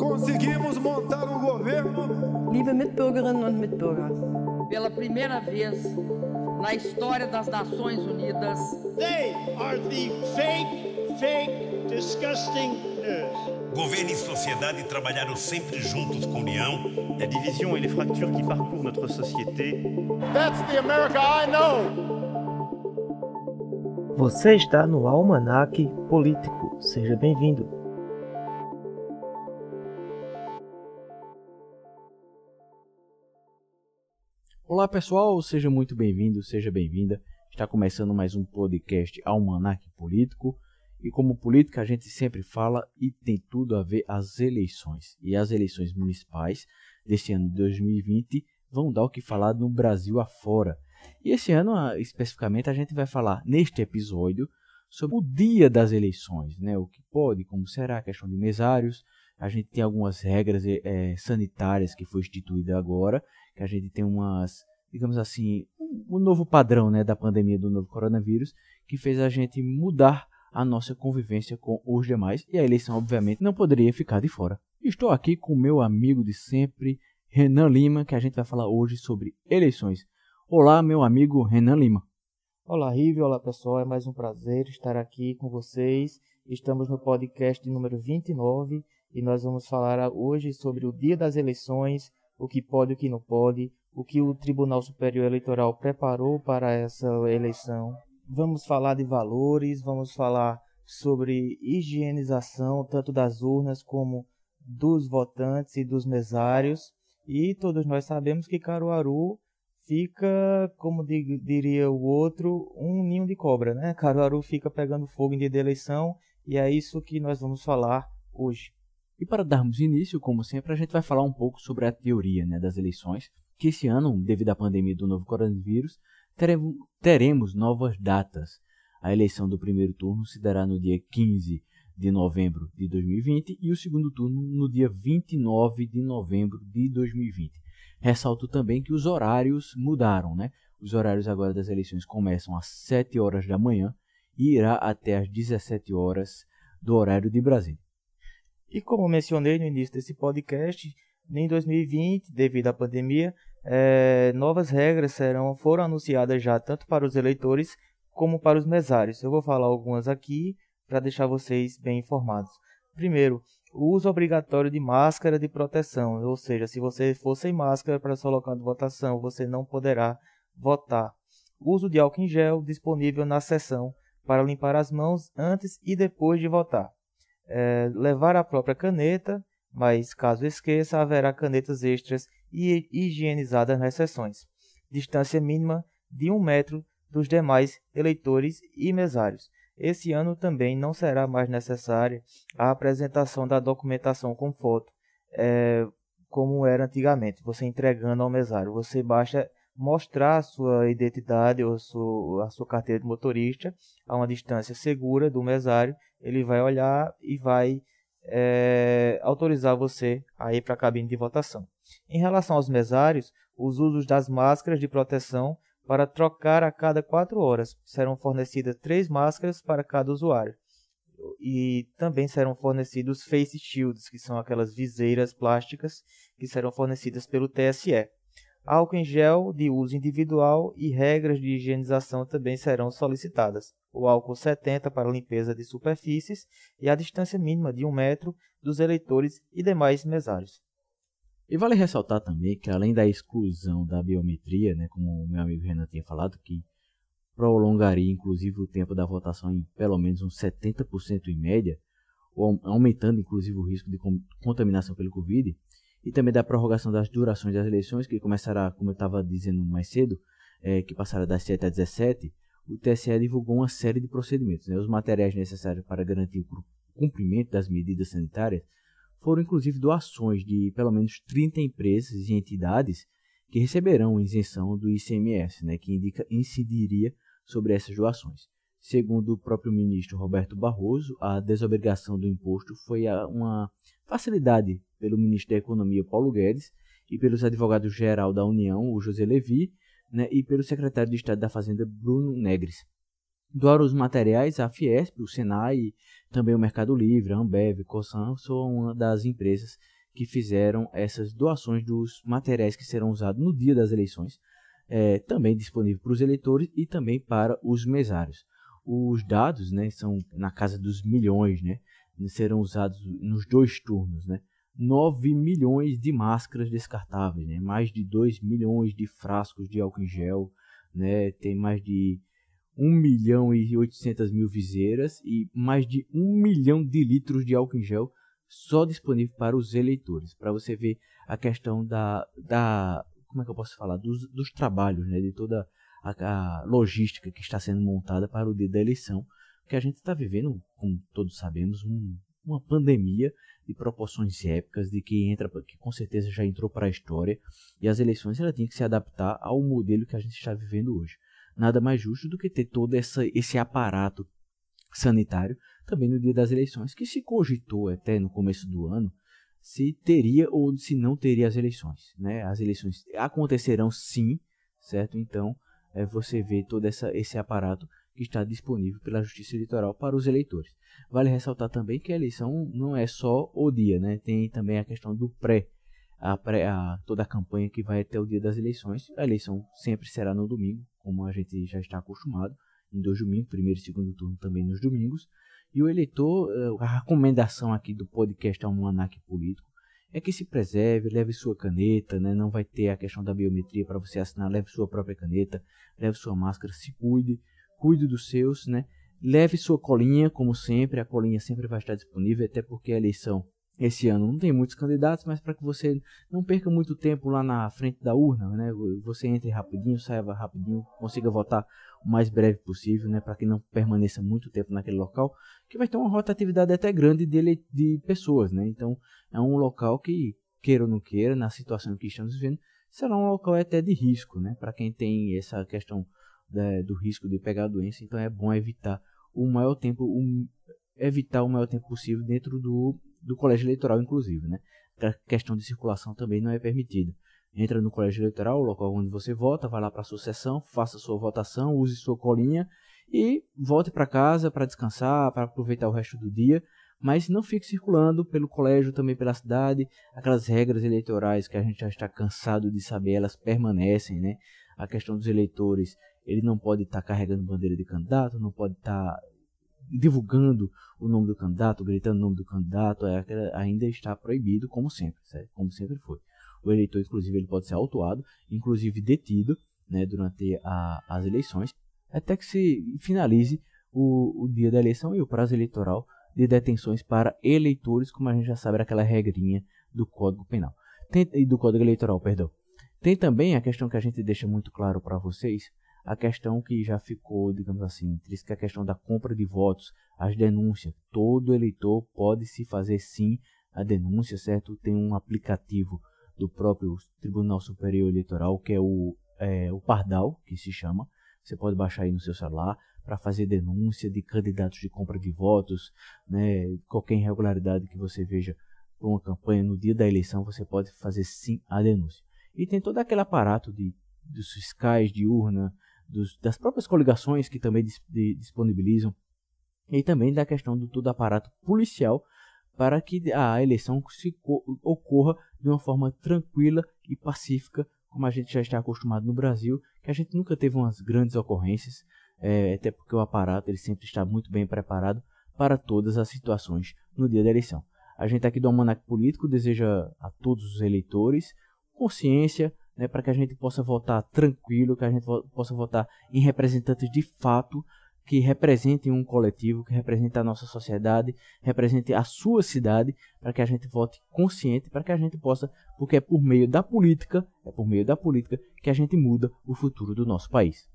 Conseguimos montar um governo. Liebe Mitbürgerinnen und Mitbürger. Pela primeira vez na história das Nações Unidas. They are the fake, fake, disgusting news. Governo e sociedade trabalharam sempre juntos com união. La division et les fractures qui parcourent notre société. That's the America I know. Você está no Almanac Político. Seja bem-vindo. Olá pessoal, seja muito bem-vindo, seja bem-vinda. Está começando mais um podcast Almanac Político. E como política a gente sempre fala e tem tudo a ver as eleições. E as eleições municipais desse ano de 2020 vão dar o que falar no Brasil afora. E esse ano, ah, especificamente, a gente vai falar neste episódio sobre o dia das eleições, né? O que pode, como será, a questão de mesários. A gente tem algumas regras é, sanitárias que foi instituída agora, que a gente tem umas, digamos assim, um, um novo padrão, né, da pandemia do novo coronavírus, que fez a gente mudar a nossa convivência com os demais e a eleição, obviamente, não poderia ficar de fora. Estou aqui com meu amigo de sempre, Renan Lima, que a gente vai falar hoje sobre eleições. Olá, meu amigo Renan Lima. Olá, Rive, olá pessoal, é mais um prazer estar aqui com vocês. Estamos no podcast número 29 e nós vamos falar hoje sobre o dia das eleições, o que pode e o que não pode, o que o Tribunal Superior Eleitoral preparou para essa eleição. Vamos falar de valores, vamos falar sobre higienização tanto das urnas como dos votantes e dos mesários. E todos nós sabemos que Caruaru fica, como diria o outro, um ninho de cobra, né? Caruaru fica pegando fogo em dia de eleição e é isso que nós vamos falar hoje. E para darmos início, como sempre, a gente vai falar um pouco sobre a teoria né, das eleições, que esse ano, devido à pandemia do novo coronavírus, teremos, novas datas. A eleição do primeiro turno se dará no dia 15 de novembro de 2020 e o segundo turno no dia 29 de novembro de 2020. Ressalto também que os horários mudaram, né? Os horários agora das eleições começam às 7 horas da manhã e irá até às 17 horas do horário de Brasília. E como mencionei no início desse podcast, em 2020, devido à pandemia, é, novas regras serão, foram anunciadas já tanto para os eleitores como para os mesários. Eu vou falar algumas aqui para deixar vocês bem informados. Primeiro, o uso obrigatório de máscara de proteção, ou seja, se você for sem máscara para seu local de votação, você não poderá votar. Uso de álcool em gel disponível na sessão para limpar as mãos antes e depois de votar. É, levar a própria caneta, mas caso esqueça, haverá canetas extras e higienizadas nas sessões. Distância mínima de um metro dos demais eleitores e mesários. Esse ano também não será mais necessária a apresentação da documentação com foto, é, como era antigamente, você entregando ao mesário. Você basta mostrar a sua identidade ou a sua, a sua carteira de motorista a uma distância segura do mesário. Ele vai olhar e vai é, autorizar você a ir para a cabine de votação. Em relação aos mesários, os usos das máscaras de proteção para trocar a cada quatro horas. Serão fornecidas três máscaras para cada usuário. E também serão fornecidos face shields, que são aquelas viseiras plásticas que serão fornecidas pelo TSE. Álcool em gel de uso individual e regras de higienização também serão solicitadas. O álcool 70 para limpeza de superfícies e a distância mínima de um metro dos eleitores e demais mesários. E vale ressaltar também que além da exclusão da biometria, né, como o meu amigo Renan tinha falado, que prolongaria inclusive o tempo da votação em pelo menos uns 70% em média, aumentando inclusive o risco de contaminação pelo Covid, e também da prorrogação das durações das eleições, que começará, como eu estava dizendo mais cedo, é, que passará das 7 a 17, o TSE divulgou uma série de procedimentos. Né, os materiais necessários para garantir o cumprimento das medidas sanitárias foram inclusive doações de pelo menos 30 empresas e entidades que receberão isenção do ICMS, né, que indica incidiria sobre essas doações. Segundo o próprio ministro Roberto Barroso, a desobrigação do imposto foi uma facilidade pelo ministro da Economia Paulo Guedes e pelos advogados-geral da União, o José Levi, né, e pelo secretário de Estado da Fazenda Bruno Negres. doaram os materiais à Fiesp, o Senai, também o Mercado Livre, a Ambev, Cosan, são uma das empresas que fizeram essas doações dos materiais que serão usados no dia das eleições, é, também disponível para os eleitores e também para os mesários. Os dados né, são na casa dos milhões, né, serão usados nos dois turnos. Né, 9 milhões de máscaras descartáveis, né, mais de 2 milhões de frascos de álcool em gel, né, tem mais de 1 milhão e 800 mil viseiras e mais de 1 milhão de litros de álcool em gel só disponível para os eleitores. Para você ver a questão da, da como é que eu posso falar, dos, dos trabalhos, né, de toda a, a, logística que está sendo montada para o dia da eleição, que a gente está vivendo, como todos sabemos, um, uma pandemia de proporções épicas, de que entra, que com certeza já entrou para a história, e as eleições ela tem que se adaptar ao modelo que a gente está vivendo hoje. Nada mais justo do que ter todo essa, esse aparato sanitário também no dia das eleições, que se cogitou até no começo do ano se teria ou se não teria as eleições. Né? As eleições acontecerão sim, certo? Então é, você vê todo essa, esse aparato que está disponível pela Justiça Eleitoral para os eleitores. Vale ressaltar também que a eleição não é só o dia, né? tem também a questão do pré, a pré a, toda a campanha que vai até o dia das eleições. A eleição sempre será no domingo, como a gente já está acostumado, em dois domingos, primeiro e segundo turno também nos domingos. E o eleitor, eh, a recomendação aqui do podcast Almanac Político é que se preserve, leve sua caneta, né? não vai ter a questão da biometria para você assinar, leve sua própria caneta, leve sua máscara, se cuide, cuide dos seus, né? leve sua colinha, como sempre, a colinha sempre vai estar disponível, até porque a eleição esse ano não tem muitos candidatos, mas para que você não perca muito tempo lá na frente da urna, né? Você entre rapidinho, saia rapidinho, consiga votar o mais breve possível, né? Para que não permaneça muito tempo naquele local, que vai ter uma rotatividade até grande de, de pessoas, né? Então é um local que, queira ou não queira, na situação que estamos vivendo, será um local até de risco, né? Para quem tem essa questão do risco de pegar a doença, então é bom evitar o maior tempo, evitar o maior tempo possível dentro do do colégio eleitoral, inclusive, né? A questão de circulação também não é permitida. Entra no colégio eleitoral, o local onde você vota, vai lá para a sua sessão, faça sua votação, use sua colinha e volte para casa para descansar, para aproveitar o resto do dia, mas não fique circulando pelo colégio, também pela cidade. Aquelas regras eleitorais que a gente já está cansado de saber, elas permanecem, né? A questão dos eleitores, ele não pode estar tá carregando bandeira de candidato, não pode estar tá divulgando o nome do candidato, gritando o nome do candidato, é, ainda está proibido, como sempre, certo? como sempre foi. O eleitor, inclusive, ele pode ser autuado, inclusive detido, né, durante a, as eleições, até que se finalize o, o dia da eleição e o prazo eleitoral de detenções para eleitores, como a gente já sabe, aquela regrinha do Código Penal. Tem, do Código Eleitoral, perdão. Tem também a questão que a gente deixa muito claro para vocês, a questão que já ficou, digamos assim, triste, que é a questão da compra de votos, as denúncias. Todo eleitor pode se fazer sim a denúncia, certo? Tem um aplicativo do próprio Tribunal Superior Eleitoral, que é o, é, o Pardal, que se chama. Você pode baixar aí no seu celular para fazer denúncia de candidatos de compra de votos, né? qualquer irregularidade que você veja para uma campanha no dia da eleição, você pode fazer sim a denúncia. E tem todo aquele aparato de, dos fiscais de urna, dos, das próprias coligações que também dis, de, disponibilizam, e também da questão do todo aparato policial para que a eleição se ocorra de uma forma tranquila e pacífica, como a gente já está acostumado no Brasil, que a gente nunca teve umas grandes ocorrências, é, até porque o aparato ele sempre está muito bem preparado para todas as situações no dia da eleição. A gente aqui do Almanac Político deseja a todos os eleitores consciência, né, para que a gente possa votar tranquilo, que a gente possa votar em representantes de fato que representem um coletivo, que representem a nossa sociedade, represente a sua cidade, para que a gente vote consciente, para que a gente possa, porque é por meio da política, é por meio da política que a gente muda o futuro do nosso país.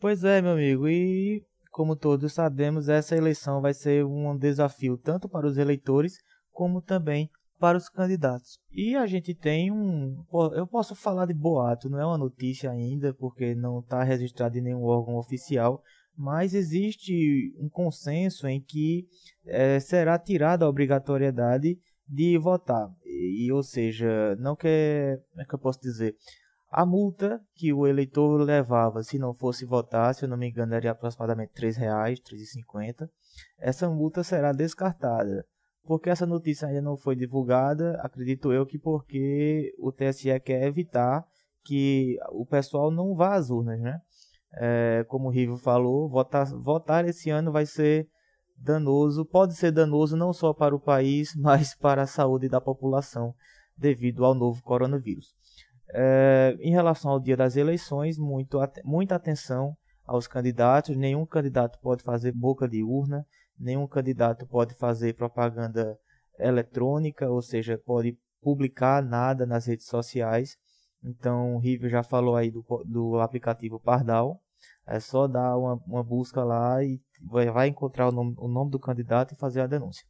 Pois é, meu amigo, e como todos sabemos, essa eleição vai ser um desafio tanto para os eleitores como também para os candidatos. E a gente tem um. Eu posso falar de boato, não é uma notícia ainda, porque não está registrado em nenhum órgão oficial, mas existe um consenso em que é, será tirada a obrigatoriedade de votar. E, ou seja, não quer. Como é que eu posso dizer? A multa que o eleitor levava se não fosse votar, se eu não me engano, era de aproximadamente R$ 3,00, R$ 3,50. Essa multa será descartada. Porque essa notícia ainda não foi divulgada, acredito eu que porque o TSE quer evitar que o pessoal não vá às urnas, né? É, como o Rivo falou, votar, votar esse ano vai ser danoso, pode ser danoso não só para o país, mas para a saúde da população devido ao novo coronavírus. É, em relação ao dia das eleições, muito, muita atenção aos candidatos. Nenhum candidato pode fazer boca de urna, nenhum candidato pode fazer propaganda eletrônica, ou seja, pode publicar nada nas redes sociais. Então, o River já falou aí do, do aplicativo Pardal. É só dar uma, uma busca lá e vai, vai encontrar o nome, o nome do candidato e fazer a denúncia.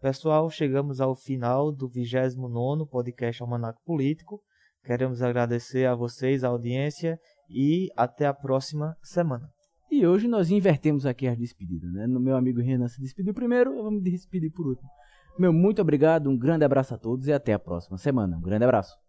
Pessoal, chegamos ao final do 29 podcast Almanac Político. Queremos agradecer a vocês, a audiência, e até a próxima semana. E hoje nós invertemos aqui as despedidas, né? No meu amigo Renan se despediu primeiro, eu vou me despedir por último. Meu muito obrigado, um grande abraço a todos e até a próxima semana. Um grande abraço.